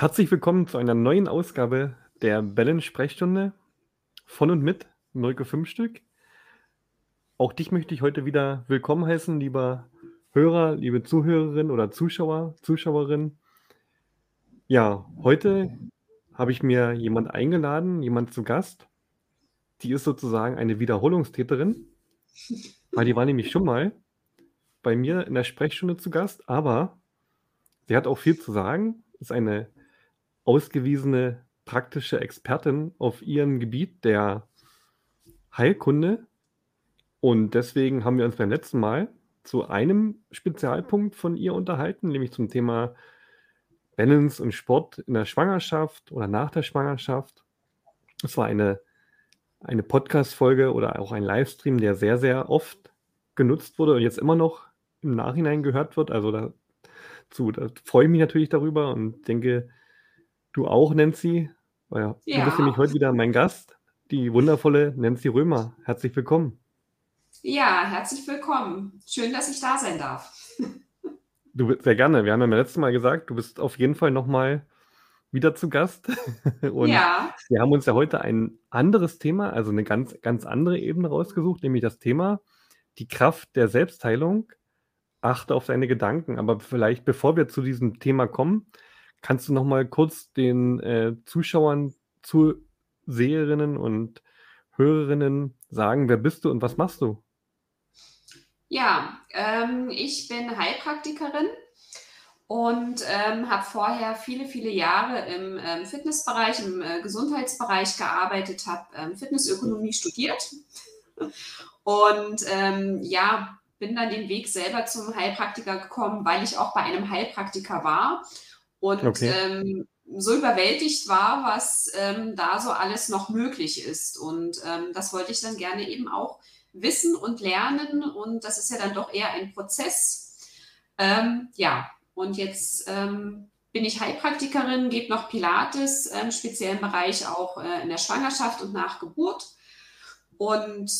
Herzlich willkommen zu einer neuen Ausgabe der Bellen-Sprechstunde von und mit Mirke Fünfstück. Auch dich möchte ich heute wieder willkommen heißen, lieber Hörer, liebe Zuhörerin oder Zuschauer, Zuschauerin. Ja, heute habe ich mir jemand eingeladen, jemand zu Gast. Die ist sozusagen eine Wiederholungstäterin, weil die war nämlich schon mal bei mir in der Sprechstunde zu Gast, aber sie hat auch viel zu sagen, ist eine ausgewiesene praktische Expertin auf ihrem Gebiet der Heilkunde. Und deswegen haben wir uns beim letzten Mal zu einem Spezialpunkt von ihr unterhalten, nämlich zum Thema Balance und Sport in der Schwangerschaft oder nach der Schwangerschaft. Es war eine, eine Podcast-Folge oder auch ein Livestream, der sehr, sehr oft genutzt wurde und jetzt immer noch im Nachhinein gehört wird. Also dazu da freue ich mich natürlich darüber und denke, du auch, Nancy. Ja, ja. Du bist nämlich heute wieder mein Gast, die wundervolle Nancy Römer. Herzlich willkommen. Ja, herzlich willkommen. Schön, dass ich da sein darf. Du bist sehr gerne. Wir haben ja beim letzten Mal gesagt, du bist auf jeden Fall nochmal wieder zu Gast. Und ja. wir haben uns ja heute ein anderes Thema, also eine ganz, ganz andere Ebene rausgesucht, nämlich das Thema die Kraft der Selbstheilung achte auf deine Gedanken. Aber vielleicht, bevor wir zu diesem Thema kommen, kannst du noch mal kurz den äh, Zuschauern, Zuseherinnen und Hörerinnen sagen, wer bist du und was machst du? Ja, ähm, ich bin Heilpraktikerin und ähm, habe vorher viele, viele Jahre im ähm, Fitnessbereich, im äh, Gesundheitsbereich gearbeitet, habe ähm, Fitnessökonomie studiert und ähm, ja, bin dann den Weg selber zum Heilpraktiker gekommen, weil ich auch bei einem Heilpraktiker war und okay. ähm, so überwältigt war, was ähm, da so alles noch möglich ist. Und ähm, das wollte ich dann gerne eben auch wissen und lernen. Und das ist ja dann doch eher ein Prozess. Ähm, ja, und jetzt ähm, bin ich Heilpraktikerin, gebe noch Pilates, im speziellen Bereich auch äh, in der Schwangerschaft und nach Geburt. Und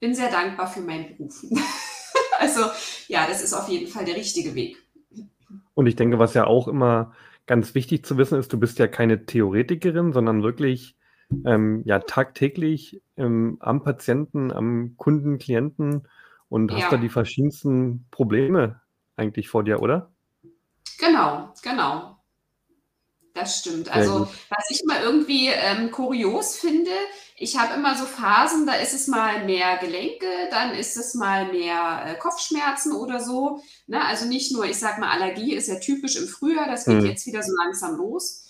bin sehr dankbar für meinen Beruf. also ja, das ist auf jeden Fall der richtige Weg. Und ich denke, was ja auch immer ganz wichtig zu wissen ist, du bist ja keine Theoretikerin, sondern wirklich ähm, ja tagtäglich ähm, am Patienten, am Kunden, Klienten und ja. hast da die verschiedensten Probleme eigentlich vor dir, oder? Genau, genau. Das stimmt. Also, was ich mal irgendwie ähm, kurios finde, ich habe immer so Phasen, da ist es mal mehr Gelenke, dann ist es mal mehr äh, Kopfschmerzen oder so. Ne? Also nicht nur, ich sage mal, Allergie ist ja typisch im Frühjahr, das geht mhm. jetzt wieder so langsam los.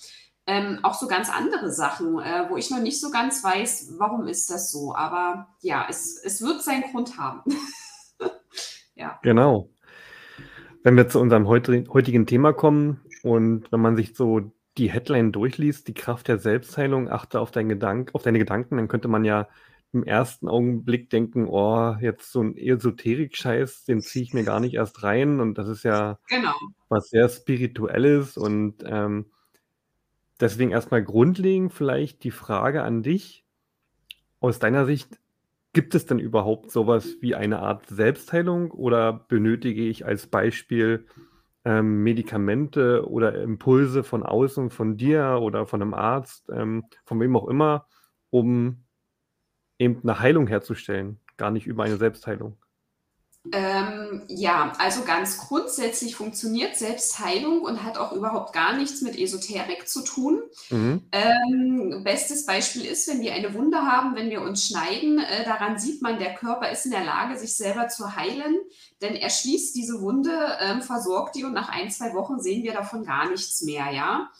Ähm, auch so ganz andere Sachen, äh, wo ich noch nicht so ganz weiß, warum ist das so. Aber ja, es, es wird seinen Grund haben. ja. Genau. Wenn wir zu unserem heutigen Thema kommen und wenn man sich so die Headline durchliest, die Kraft der Selbstheilung, achte auf, deinen Gedank auf deine Gedanken, dann könnte man ja im ersten Augenblick denken, oh, jetzt so ein Esoterik-Scheiß, den ziehe ich mir gar nicht erst rein und das ist ja genau. was sehr Spirituelles und ähm, deswegen erstmal grundlegend vielleicht die Frage an dich, aus deiner Sicht, gibt es denn überhaupt sowas wie eine Art Selbstheilung oder benötige ich als Beispiel ähm, Medikamente oder Impulse von außen, von dir oder von einem Arzt, ähm, von wem auch immer, um eben eine Heilung herzustellen, gar nicht über eine Selbstheilung. Ähm, ja, also ganz grundsätzlich funktioniert Selbstheilung und hat auch überhaupt gar nichts mit Esoterik zu tun. Mhm. Ähm, bestes Beispiel ist, wenn wir eine Wunde haben, wenn wir uns schneiden, äh, daran sieht man, der Körper ist in der Lage, sich selber zu heilen, denn er schließt diese Wunde, ähm, versorgt die und nach ein, zwei Wochen sehen wir davon gar nichts mehr, ja.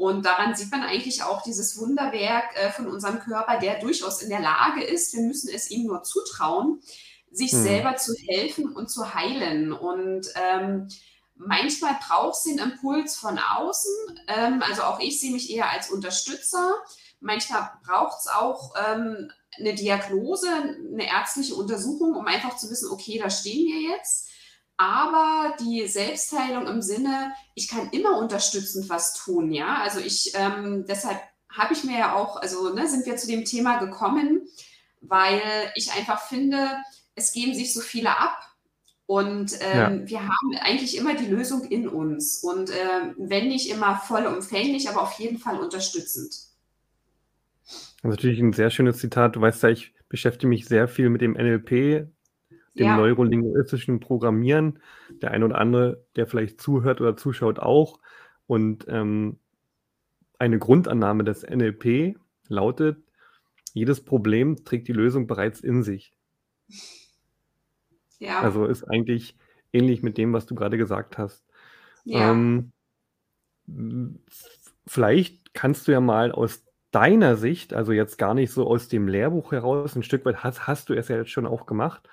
Und daran sieht man eigentlich auch dieses Wunderwerk äh, von unserem Körper, der durchaus in der Lage ist, wir müssen es ihm nur zutrauen, sich mhm. selber zu helfen und zu heilen. Und ähm, manchmal braucht es den Impuls von außen. Ähm, also auch ich sehe mich eher als Unterstützer. Manchmal braucht es auch ähm, eine Diagnose, eine ärztliche Untersuchung, um einfach zu wissen, okay, da stehen wir jetzt. Aber die Selbstheilung im Sinne, ich kann immer unterstützend was tun, ja. Also ich, ähm, deshalb habe ich mir ja auch, also ne, sind wir zu dem Thema gekommen, weil ich einfach finde, es geben sich so viele ab Und ähm, ja. wir haben eigentlich immer die Lösung in uns. Und äh, wenn nicht immer vollumfänglich, aber auf jeden Fall unterstützend. Das ist natürlich ein sehr schönes Zitat. Du weißt ja, ich beschäftige mich sehr viel mit dem NLP, dem ja. neurolinguistischen Programmieren. Der eine oder andere, der vielleicht zuhört oder zuschaut, auch. Und ähm, eine Grundannahme des NLP lautet, jedes Problem trägt die Lösung bereits in sich. Ja. Also ist eigentlich ähnlich mit dem, was du gerade gesagt hast. Ja. Ähm, vielleicht kannst du ja mal aus deiner Sicht, also jetzt gar nicht so aus dem Lehrbuch heraus, ein Stück weit hast, hast du es ja jetzt schon auch gemacht,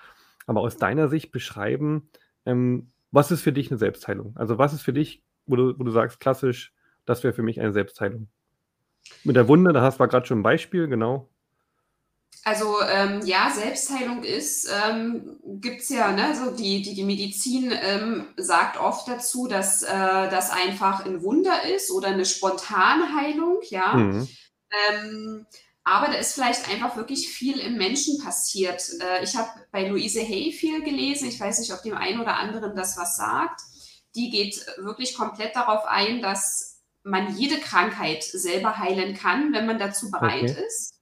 aber aus deiner Sicht beschreiben, ähm, was ist für dich eine Selbstheilung? Also was ist für dich, wo du, wo du sagst, klassisch, das wäre für mich eine Selbstheilung? Mit der Wunde, da hast du gerade schon ein Beispiel, genau. Also ähm, ja, Selbstheilung ist, ähm, gibt es ja, ne, so die, die, die Medizin ähm, sagt oft dazu, dass äh, das einfach ein Wunder ist oder eine Spontanheilung, ja. Mhm. Ähm, aber da ist vielleicht einfach wirklich viel im Menschen passiert. Äh, ich habe bei Louise Hay viel gelesen, ich weiß nicht, ob dem einen oder anderen das was sagt. Die geht wirklich komplett darauf ein, dass man jede Krankheit selber heilen kann, wenn man dazu bereit okay. ist.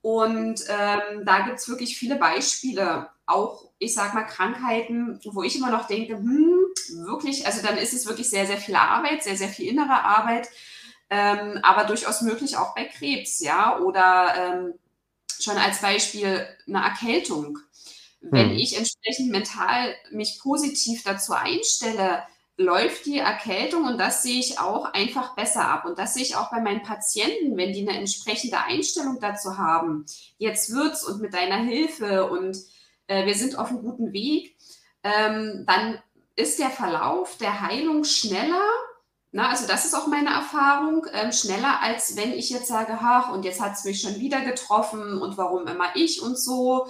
Und ähm, da gibt es wirklich viele Beispiele, auch ich sag mal Krankheiten, wo ich immer noch denke, hm, wirklich, also dann ist es wirklich sehr, sehr viel Arbeit, sehr, sehr viel innere Arbeit, ähm, aber durchaus möglich auch bei Krebs, ja, oder ähm, schon als Beispiel eine Erkältung. Wenn hm. ich entsprechend mental mich positiv dazu einstelle, läuft die Erkältung und das sehe ich auch einfach besser ab. Und das sehe ich auch bei meinen Patienten, wenn die eine entsprechende Einstellung dazu haben. Jetzt wird's und mit deiner Hilfe und äh, wir sind auf einem guten Weg, ähm, dann ist der Verlauf der Heilung schneller. Na, also das ist auch meine Erfahrung, ähm, schneller als wenn ich jetzt sage, ach, und jetzt hat es mich schon wieder getroffen und warum immer ich und so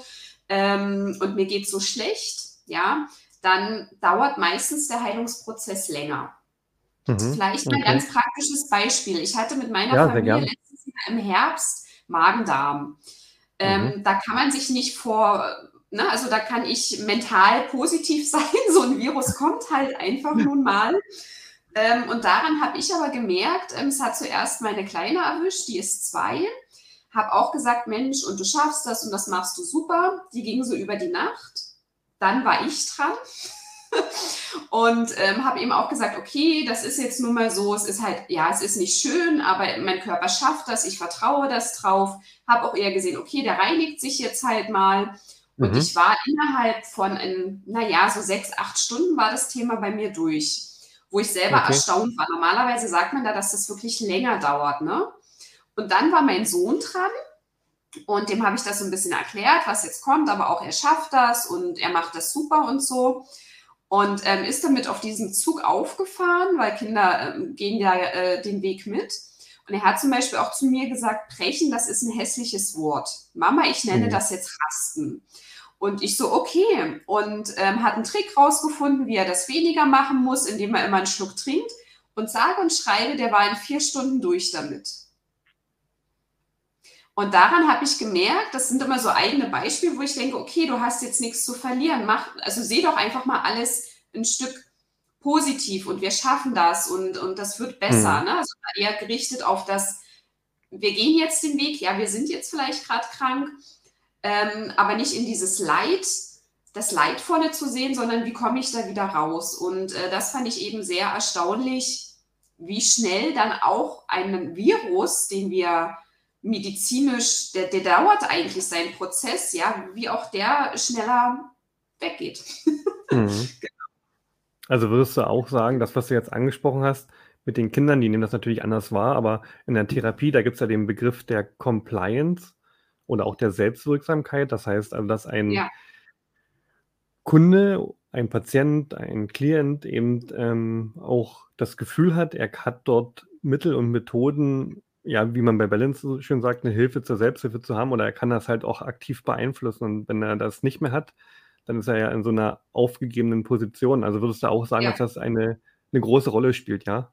ähm, und mir geht so schlecht. Ja, dann dauert meistens der Heilungsprozess länger. Mhm, Vielleicht okay. ein ganz praktisches Beispiel. Ich hatte mit meiner ja, Familie letztes Jahr im Herbst Magen-Darm. Ähm, mhm. Da kann man sich nicht vor, ne, also da kann ich mental positiv sein. So ein Virus kommt halt einfach nun mal. Ähm, und daran habe ich aber gemerkt, ähm, es hat zuerst meine Kleine erwischt, die ist zwei. Habe auch gesagt, Mensch, und du schaffst das und das machst du super. Die ging so über die Nacht. Dann war ich dran und ähm, habe ihm auch gesagt, okay, das ist jetzt nun mal so, es ist halt, ja, es ist nicht schön, aber mein Körper schafft das, ich vertraue das drauf, habe auch eher gesehen, okay, der reinigt sich jetzt halt mal. Und mhm. ich war innerhalb von, ein, naja, so sechs, acht Stunden war das Thema bei mir durch, wo ich selber okay. erstaunt war. Normalerweise sagt man da, dass das wirklich länger dauert, ne? Und dann war mein Sohn dran und dem habe ich das so ein bisschen erklärt, was jetzt kommt, aber auch er schafft das und er macht das super und so. Und ähm, ist damit auf diesen Zug aufgefahren, weil Kinder ähm, gehen ja äh, den Weg mit. Und er hat zum Beispiel auch zu mir gesagt, brechen, das ist ein hässliches Wort. Mama, ich nenne mhm. das jetzt Rasten. Und ich so, okay. Und ähm, hat einen Trick rausgefunden, wie er das weniger machen muss, indem er immer einen Schluck trinkt. Und sage und schreibe, der war in vier Stunden durch damit. Und daran habe ich gemerkt, das sind immer so eigene Beispiele, wo ich denke, okay, du hast jetzt nichts zu verlieren. Mach, also seh doch einfach mal alles ein Stück positiv und wir schaffen das und, und das wird besser. Mhm. Ne? Also eher gerichtet auf das, wir gehen jetzt den Weg, ja, wir sind jetzt vielleicht gerade krank, ähm, aber nicht in dieses Leid, das Leidvolle zu sehen, sondern wie komme ich da wieder raus? Und äh, das fand ich eben sehr erstaunlich, wie schnell dann auch ein Virus, den wir medizinisch, der, der dauert eigentlich seinen Prozess, ja, wie auch der schneller weggeht. Mhm. Also würdest du auch sagen, das, was du jetzt angesprochen hast, mit den Kindern, die nehmen das natürlich anders wahr, aber in der Therapie, da gibt es ja den Begriff der Compliance oder auch der Selbstwirksamkeit. Das heißt also, dass ein ja. Kunde, ein Patient, ein Klient eben ähm, auch das Gefühl hat, er hat dort Mittel und Methoden ja, wie man bei Balance so schön sagt, eine Hilfe zur Selbsthilfe zu haben oder er kann das halt auch aktiv beeinflussen. Und wenn er das nicht mehr hat, dann ist er ja in so einer aufgegebenen Position. Also würdest du auch sagen, ja. dass das eine, eine große Rolle spielt, ja?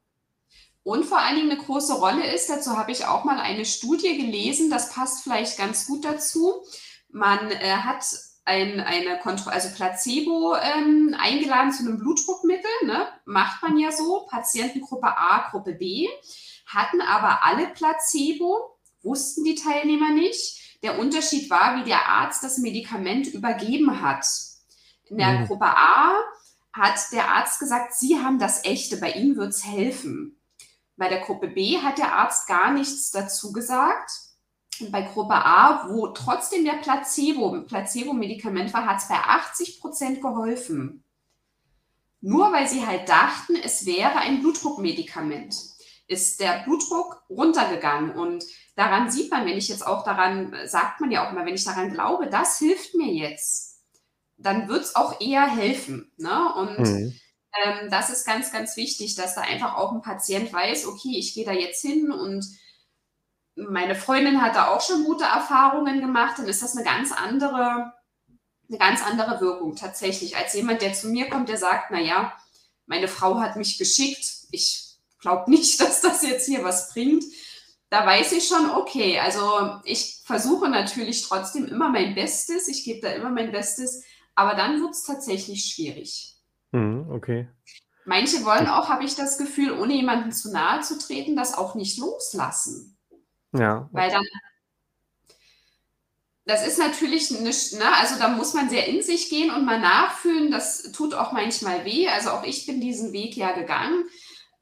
Und vor allen Dingen eine große Rolle ist, dazu habe ich auch mal eine Studie gelesen, das passt vielleicht ganz gut dazu. Man äh, hat ein, eine Kontro also Placebo ähm, eingeladen zu einem Blutdruckmittel. Ne? Macht man ja so. Patientengruppe A, Gruppe B hatten aber alle Placebo, wussten die Teilnehmer nicht. Der Unterschied war, wie der Arzt das Medikament übergeben hat. In der mhm. Gruppe A hat der Arzt gesagt, Sie haben das echte, bei Ihnen wird es helfen. Bei der Gruppe B hat der Arzt gar nichts dazu gesagt. Und bei Gruppe A, wo trotzdem der Placebo, Placebo-Medikament war, hat es bei 80 Prozent geholfen. Nur weil sie halt dachten, es wäre ein Blutdruckmedikament, ist der Blutdruck runtergegangen. Und daran sieht man, wenn ich jetzt auch daran, sagt man ja auch immer, wenn ich daran glaube, das hilft mir jetzt, dann wird es auch eher helfen. Ne? Und mhm. ähm, das ist ganz, ganz wichtig, dass da einfach auch ein Patient weiß, okay, ich gehe da jetzt hin und meine Freundin hat da auch schon gute Erfahrungen gemacht, dann ist das eine ganz andere, eine ganz andere Wirkung tatsächlich, als jemand, der zu mir kommt, der sagt, naja, meine Frau hat mich geschickt, ich glaube nicht, dass das jetzt hier was bringt. Da weiß ich schon, okay, also ich versuche natürlich trotzdem immer mein Bestes, ich gebe da immer mein Bestes, aber dann wird es tatsächlich schwierig. Mhm, okay. Manche wollen auch, habe ich das Gefühl, ohne jemanden zu nahe zu treten, das auch nicht loslassen. Ja. Weil dann, das ist natürlich nicht, ne, also da muss man sehr in sich gehen und mal nachfühlen. Das tut auch manchmal weh. Also auch ich bin diesen Weg ja gegangen.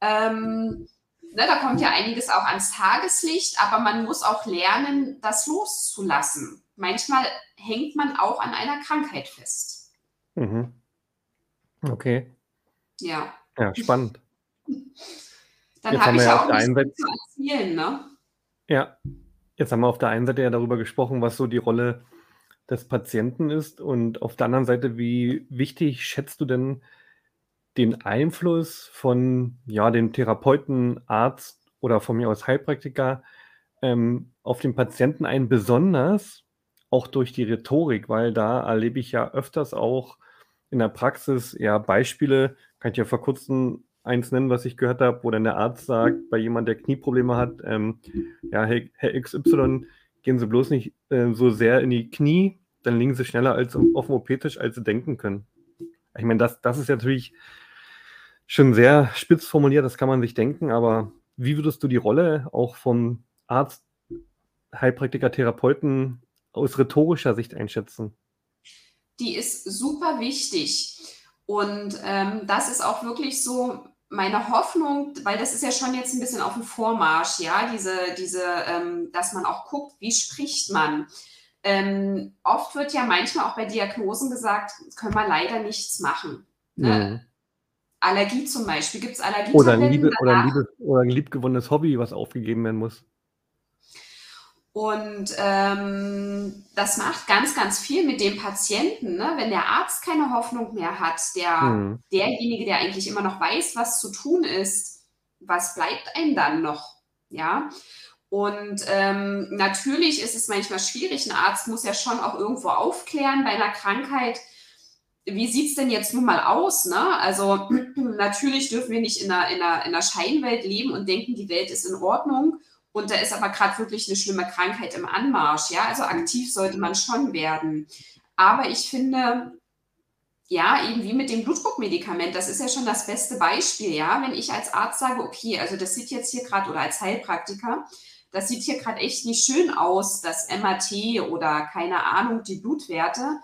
Ähm, ne, da kommt ja einiges auch ans Tageslicht, aber man muss auch lernen, das loszulassen. Manchmal hängt man auch an einer Krankheit fest. Mhm. Okay. Ja. Ja, spannend. Dann habe ich ja auch nichts zu erzählen, ne? Ja, jetzt haben wir auf der einen Seite ja darüber gesprochen, was so die Rolle des Patienten ist und auf der anderen Seite, wie wichtig schätzt du denn den Einfluss von ja, dem Therapeuten, Arzt oder von mir aus Heilpraktiker ähm, auf den Patienten ein, besonders auch durch die Rhetorik, weil da erlebe ich ja öfters auch in der Praxis ja Beispiele, kann ich ja vor kurzem eins nennen, was ich gehört habe, wo dann der Arzt sagt, bei jemand, der Knieprobleme hat, ähm, ja, Herr, XY, gehen Sie bloß nicht äh, so sehr in die Knie, dann liegen Sie schneller als auf dem OP-Tisch, als Sie denken können. Ich meine, das, das ist natürlich schon sehr spitz formuliert, das kann man sich denken, aber wie würdest du die Rolle auch vom Arzt, Heilpraktiker, Therapeuten aus rhetorischer Sicht einschätzen? Die ist super wichtig. Und ähm, das ist auch wirklich so, meine Hoffnung, weil das ist ja schon jetzt ein bisschen auf dem Vormarsch, ja, diese, diese, ähm, dass man auch guckt, wie spricht man. Ähm, oft wird ja manchmal auch bei Diagnosen gesagt, können wir leider nichts machen. Ne? Mhm. Allergie zum Beispiel, gibt es Allergie? Oder, Liebe, oder, ein Liebe, oder ein liebgewonnenes Hobby, was aufgegeben werden muss. Und ähm, das macht ganz, ganz viel mit dem Patienten. Ne? Wenn der Arzt keine Hoffnung mehr hat, der, hm. derjenige, der eigentlich immer noch weiß, was zu tun ist, was bleibt einem dann noch? Ja. Und ähm, natürlich ist es manchmal schwierig. Ein Arzt muss ja schon auch irgendwo aufklären bei einer Krankheit. Wie sieht es denn jetzt nun mal aus? Ne? Also natürlich dürfen wir nicht in einer, in, einer, in einer Scheinwelt leben und denken, die Welt ist in Ordnung und da ist aber gerade wirklich eine schlimme Krankheit im Anmarsch. Ja, also aktiv sollte man schon werden. Aber ich finde, ja, eben wie mit dem Blutdruckmedikament, das ist ja schon das beste Beispiel, ja. Wenn ich als Arzt sage, okay, also das sieht jetzt hier gerade, oder als Heilpraktiker, das sieht hier gerade echt nicht schön aus, das MAT oder keine Ahnung, die Blutwerte.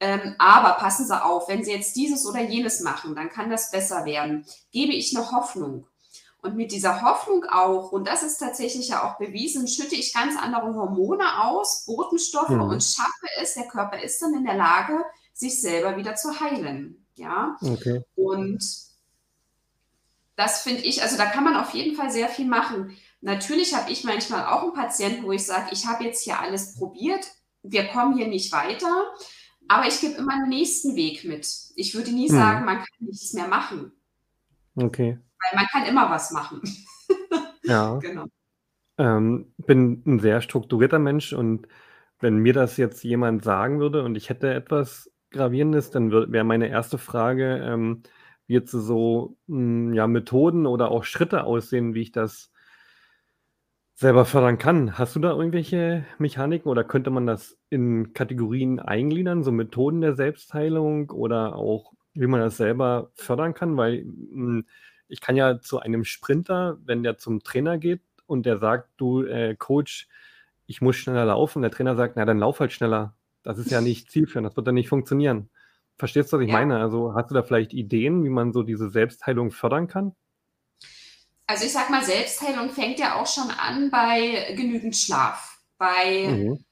Ähm, aber passen Sie auf, wenn Sie jetzt dieses oder jenes machen, dann kann das besser werden. Gebe ich eine Hoffnung. Und mit dieser Hoffnung auch, und das ist tatsächlich ja auch bewiesen, schütte ich ganz andere Hormone aus, Botenstoffe mhm. und schaffe es, der Körper ist dann in der Lage, sich selber wieder zu heilen. Ja. Okay. Und das finde ich, also da kann man auf jeden Fall sehr viel machen. Natürlich habe ich manchmal auch einen Patienten, wo ich sage, ich habe jetzt hier alles probiert, wir kommen hier nicht weiter, aber ich gebe immer einen nächsten Weg mit. Ich würde nie mhm. sagen, man kann nichts mehr machen. Okay. Weil man kann immer was machen. Ja. genau. Ähm, bin ein sehr strukturierter Mensch und wenn mir das jetzt jemand sagen würde und ich hätte etwas Gravierendes, dann wäre meine erste Frage, ähm, wie jetzt so mh, hm, ja, Methoden oder auch Schritte aussehen, wie ich das selber fördern kann. Hast du da irgendwelche Mechaniken oder könnte man das in Kategorien eingliedern, so Methoden der Selbstheilung oder auch, wie man das selber fördern kann? Weil hm, ich kann ja zu einem Sprinter, wenn der zum Trainer geht und der sagt, du äh, Coach, ich muss schneller laufen, der Trainer sagt, na dann lauf halt schneller. Das ist ja nicht zielführend, das wird dann nicht funktionieren. Verstehst du, was ich ja. meine? Also hast du da vielleicht Ideen, wie man so diese Selbstheilung fördern kann? Also ich sag mal, Selbstheilung fängt ja auch schon an bei genügend Schlaf, bei mhm.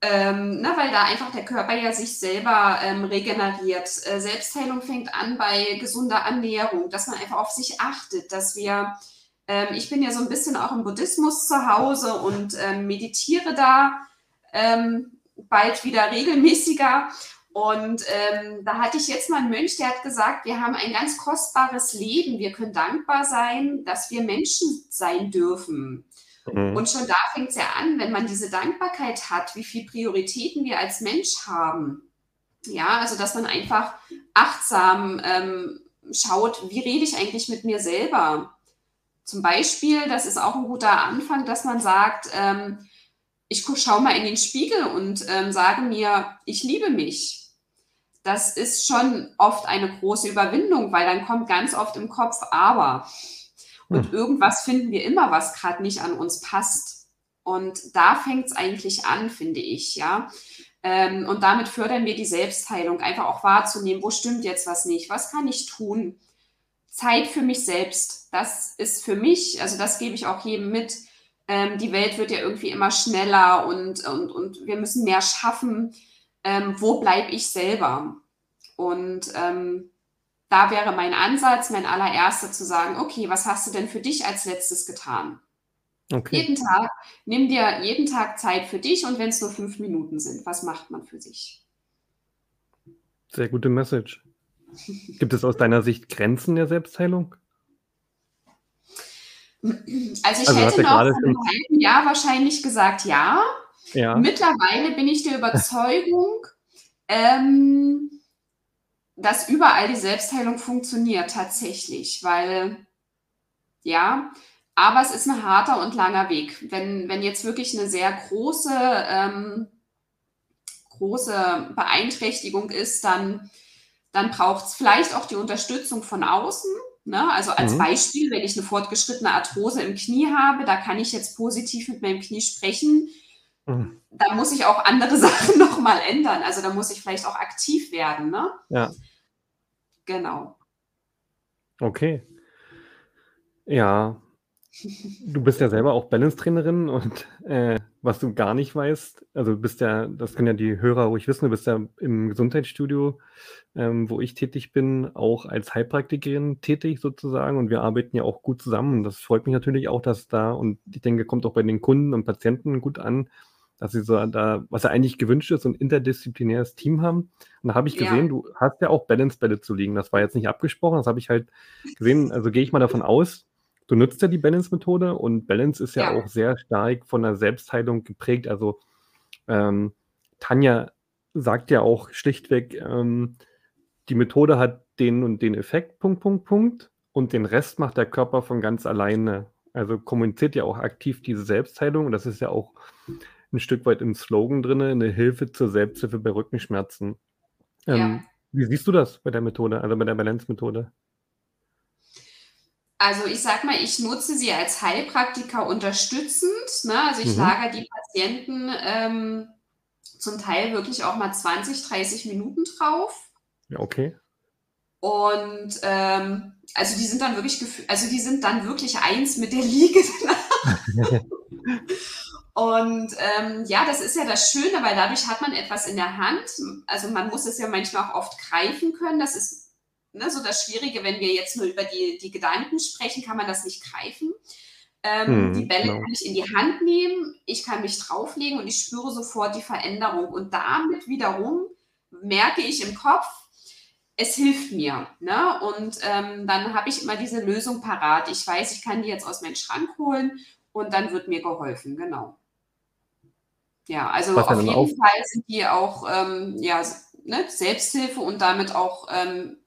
ähm, na, ne, weil da einfach der Körper ja sich selber ähm, regeneriert. Äh, Selbstheilung fängt an bei gesunder Ernährung, dass man einfach auf sich achtet, dass wir, ähm, ich bin ja so ein bisschen auch im Buddhismus zu Hause und ähm, meditiere da ähm, bald wieder regelmäßiger und ähm, da hatte ich jetzt mal einen Mönch, der hat gesagt, wir haben ein ganz kostbares Leben. Wir können dankbar sein, dass wir Menschen sein dürfen. Mhm. Und schon da fängt es ja an, wenn man diese Dankbarkeit hat, wie viele Prioritäten wir als Mensch haben. Ja, also dass man einfach achtsam ähm, schaut, wie rede ich eigentlich mit mir selber. Zum Beispiel, das ist auch ein guter Anfang, dass man sagt, ähm, ich schaue mal in den Spiegel und ähm, sage mir, ich liebe mich das ist schon oft eine große Überwindung, weil dann kommt ganz oft im Kopf aber. Und hm. irgendwas finden wir immer, was gerade nicht an uns passt. Und da fängt es eigentlich an, finde ich, ja. Ähm, und damit fördern wir die Selbstheilung, einfach auch wahrzunehmen, wo stimmt jetzt was nicht, was kann ich tun. Zeit für mich selbst, das ist für mich, also das gebe ich auch jedem mit. Ähm, die Welt wird ja irgendwie immer schneller und, und, und wir müssen mehr schaffen ähm, wo bleibe ich selber? Und ähm, da wäre mein Ansatz, mein allererster zu sagen, okay, was hast du denn für dich als letztes getan? Okay. Jeden Tag, nimm dir jeden Tag Zeit für dich und wenn es nur fünf Minuten sind, was macht man für sich? Sehr gute Message. Gibt es aus deiner Sicht Grenzen der Selbstheilung? Also ich also hätte noch vor einem halben Jahr wahrscheinlich gesagt, ja. Ja. Mittlerweile bin ich der Überzeugung, ähm, dass überall die Selbstheilung funktioniert tatsächlich, weil ja, aber es ist ein harter und langer Weg. Wenn, wenn jetzt wirklich eine sehr große, ähm, große Beeinträchtigung ist, dann, dann braucht es vielleicht auch die Unterstützung von außen. Ne? Also als mhm. Beispiel, wenn ich eine fortgeschrittene Arthrose im Knie habe, da kann ich jetzt positiv mit meinem Knie sprechen Mhm. Da muss ich auch andere Sachen nochmal ändern. Also da muss ich vielleicht auch aktiv werden. Ne? Ja. Genau. Okay. Ja. Du bist ja selber auch Balance-Trainerin und äh, was du gar nicht weißt, also du bist ja, das können ja die Hörer ruhig wissen, du bist ja im Gesundheitsstudio, ähm, wo ich tätig bin, auch als Heilpraktikerin tätig sozusagen und wir arbeiten ja auch gut zusammen. Und das freut mich natürlich auch, dass da, und ich denke, kommt auch bei den Kunden und Patienten gut an, dass sie so da, was ja eigentlich gewünscht ist, so ein interdisziplinäres Team haben. Und da habe ich gesehen, ja. du hast ja auch Balance-Bälle zu liegen. Das war jetzt nicht abgesprochen, das habe ich halt gesehen. Also gehe ich mal davon aus, du nutzt ja die Balance-Methode und Balance ist ja, ja, auch sehr stark von der Selbstheilung geprägt. Also ähm, Tanja sagt ja auch schlichtweg, ähm, die Methode hat den und den Effekt, Punkt, Punkt, Punkt. Und den Rest macht der Körper von ganz alleine. Also kommuniziert ja auch aktiv diese Selbstheilung. Und das ist ja auch ein Stück weit im Slogan drin, eine Hilfe zur Selbsthilfe bei Rückenschmerzen. Ähm, ja. Wie siehst du das bei der Methode, also bei der Balance-Methode? Also ich sag mal, ich nutze sie als Heilpraktiker unterstützend. Ne? Also ich mhm. lagere die Patienten ähm, zum Teil wirklich auch mal 20, 30 Minuten drauf. Ja, okay. Und ähm, also die sind dann wirklich, also die sind dann wirklich eins mit der Liege. Und ähm, ja, das ist ja das Schöne, weil dadurch hat man etwas in der Hand. Also man muss es ja manchmal auch oft greifen können. Das ist ne, so das Schwierige, wenn wir jetzt nur über die, die Gedanken sprechen, kann man das nicht greifen. Ähm, hm, die Bälle genau. kann ich in die Hand nehmen, ich kann mich drauflegen und ich spüre sofort die Veränderung. Und damit wiederum merke ich im Kopf, es hilft mir. Ne? Und ähm, dann habe ich immer diese Lösung parat. Ich weiß, ich kann die jetzt aus meinem Schrank holen und dann wird mir geholfen. Genau. Ja, also auf jeden auf? Fall sind die auch ähm, ja, ne, Selbsthilfe und damit auch ähm,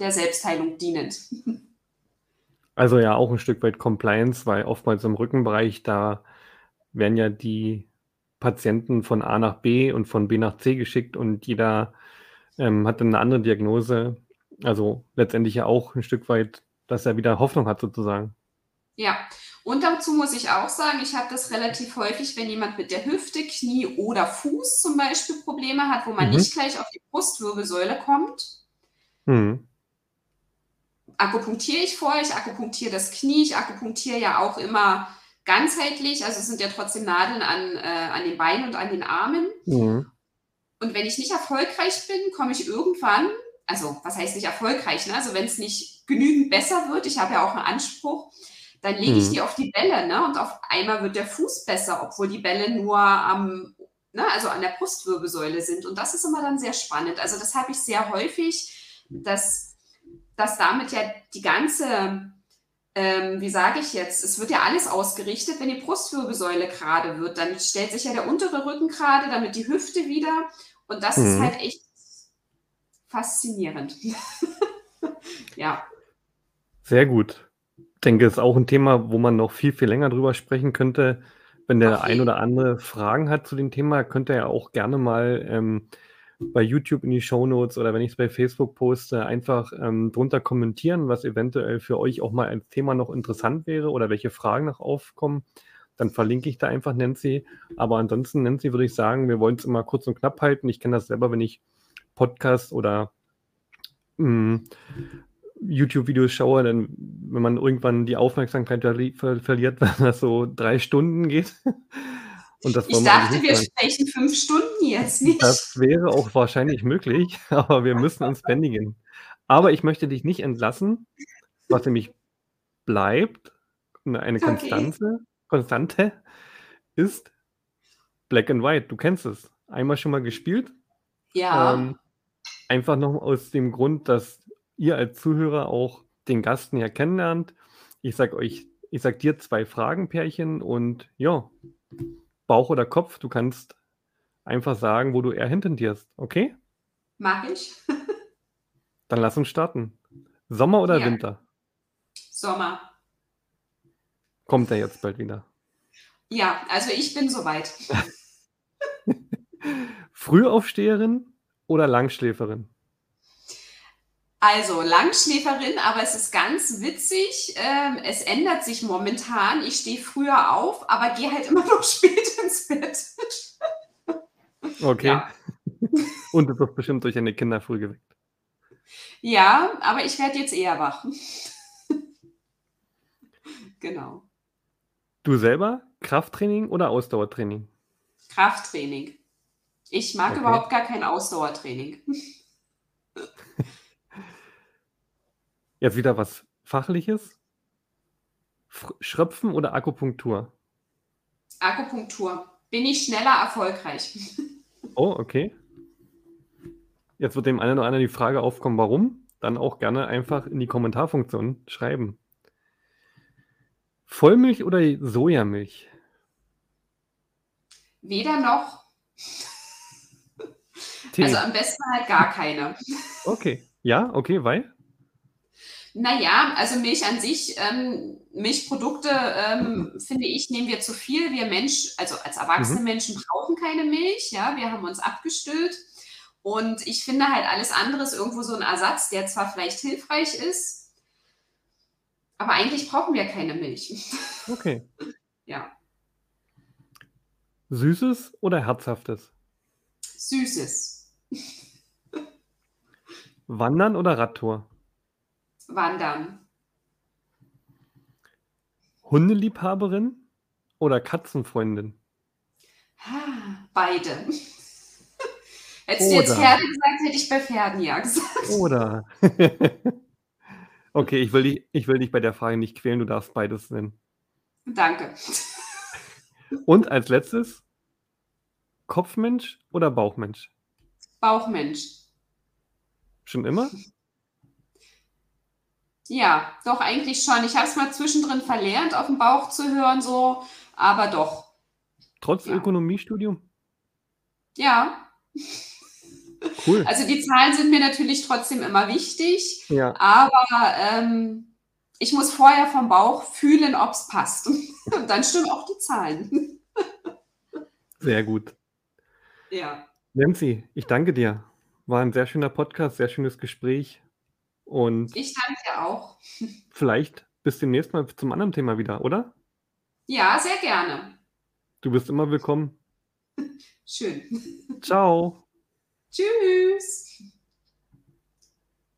der Selbstheilung dienend. Also ja, auch ein Stück weit Compliance, weil oftmals im Rückenbereich da werden ja die Patienten von A nach B und von B nach C geschickt und jeder ähm, hat dann eine andere Diagnose. Also letztendlich ja auch ein Stück weit, dass er wieder Hoffnung hat sozusagen. Ja, und dazu muss ich auch sagen, ich habe das relativ häufig, wenn jemand mit der Hüfte, Knie oder Fuß zum Beispiel Probleme hat, wo man mhm. nicht gleich auf die Brustwirbelsäule kommt. Mhm. Akupunktiere ich vor, ich akupunktiere das Knie, ich akupunktiere ja auch immer ganzheitlich, also es sind ja trotzdem Nadeln an, äh, an den Beinen und an den Armen. Mhm. Und wenn ich nicht erfolgreich bin, komme ich irgendwann, also was heißt nicht erfolgreich, ne? also wenn es nicht genügend besser wird, ich habe ja auch einen Anspruch, dann lege ich mhm. die auf die Bälle, ne? Und auf einmal wird der Fuß besser, obwohl die Bälle nur am, ne, also an der Brustwirbelsäule sind. Und das ist immer dann sehr spannend. Also das habe ich sehr häufig, dass, dass damit ja die ganze, ähm, wie sage ich jetzt, es wird ja alles ausgerichtet, wenn die Brustwirbelsäule gerade wird, dann stellt sich ja der untere Rücken gerade, damit die Hüfte wieder. Und das mhm. ist halt echt faszinierend. ja. Sehr gut denke, es ist auch ein Thema, wo man noch viel, viel länger drüber sprechen könnte. Wenn der okay. ein oder andere Fragen hat zu dem Thema, könnte er auch gerne mal ähm, bei YouTube in die Show Notes oder wenn ich es bei Facebook poste, einfach ähm, drunter kommentieren, was eventuell für euch auch mal als Thema noch interessant wäre oder welche Fragen noch aufkommen. Dann verlinke ich da einfach Nancy. Aber ansonsten, Nancy, würde ich sagen, wir wollen es immer kurz und knapp halten. Ich kenne das selber, wenn ich Podcast oder mh, mm, YouTube-Videos schaue, dann, wenn man irgendwann die Aufmerksamkeit ver verliert, wenn das so drei Stunden geht. Und das ich dachte, wir sprechen fünf Stunden jetzt nicht. Das wäre auch wahrscheinlich möglich, aber wir müssen uns bändigen. Aber ich möchte dich nicht entlassen, was nämlich bleibt, eine okay. Konstante, Konstante ist Black and White. Du kennst es. Einmal schon mal gespielt. Ja. Ähm, einfach noch aus dem Grund, dass ihr als Zuhörer auch den Gast näher kennenlernt. Ich sag euch, ich sag dir zwei Fragen, Pärchen, und ja, Bauch oder Kopf, du kannst einfach sagen, wo du eher hintendierst, okay? Mag ich. Dann lass uns starten. Sommer oder ja. Winter? Sommer. Kommt er jetzt bald wieder? Ja, also ich bin soweit. Frühaufsteherin oder Langschläferin? Also Langschläferin, aber es ist ganz witzig. Ähm, es ändert sich momentan. Ich stehe früher auf, aber gehe halt immer noch spät ins Bett. Okay. Ja. Und du wirst bestimmt durch deine Kinder früh geweckt. Ja, aber ich werde jetzt eher wach. genau. Du selber Krafttraining oder Ausdauertraining? Krafttraining. Ich mag okay. überhaupt gar kein Ausdauertraining. Jetzt wieder was Fachliches. Schröpfen oder Akupunktur? Akupunktur. Bin ich schneller erfolgreich. Oh, okay. Jetzt wird dem einen oder anderen die Frage aufkommen, warum? Dann auch gerne einfach in die Kommentarfunktion schreiben. Vollmilch oder Sojamilch? Weder noch. Tee. Also am besten halt gar keine. Okay. Ja, okay, weil? Naja, also Milch an sich, ähm, Milchprodukte, ähm, finde ich, nehmen wir zu viel. Wir Menschen, also als erwachsene mhm. Menschen brauchen keine Milch, ja, wir haben uns abgestillt. Und ich finde halt alles andere ist irgendwo so ein Ersatz, der zwar vielleicht hilfreich ist, aber eigentlich brauchen wir keine Milch. Okay. ja. Süßes oder herzhaftes? Süßes. Wandern oder Radtour? Wandern. Hundeliebhaberin oder Katzenfreundin? Beide. Hättest du jetzt Pferde gesagt, hätte ich bei Pferden ja gesagt. Oder. okay, ich will, dich, ich will dich bei der Frage nicht quälen, du darfst beides nennen. Danke. Und als letztes, Kopfmensch oder Bauchmensch? Bauchmensch. Schon immer? Ja, doch, eigentlich schon. Ich habe es mal zwischendrin verlernt, auf den Bauch zu hören, so, aber doch. Trotz ja. Ökonomiestudium? Ja. Cool. Also die Zahlen sind mir natürlich trotzdem immer wichtig, ja. aber ähm, ich muss vorher vom Bauch fühlen, ob es passt. Und dann stimmen auch die Zahlen. Sehr gut. Ja. Nancy, ich danke dir. War ein sehr schöner Podcast, sehr schönes Gespräch. Und ich danke dir auch. Vielleicht bis demnächst mal zum anderen Thema wieder, oder? Ja, sehr gerne. Du bist immer willkommen. Schön. Ciao. Tschüss.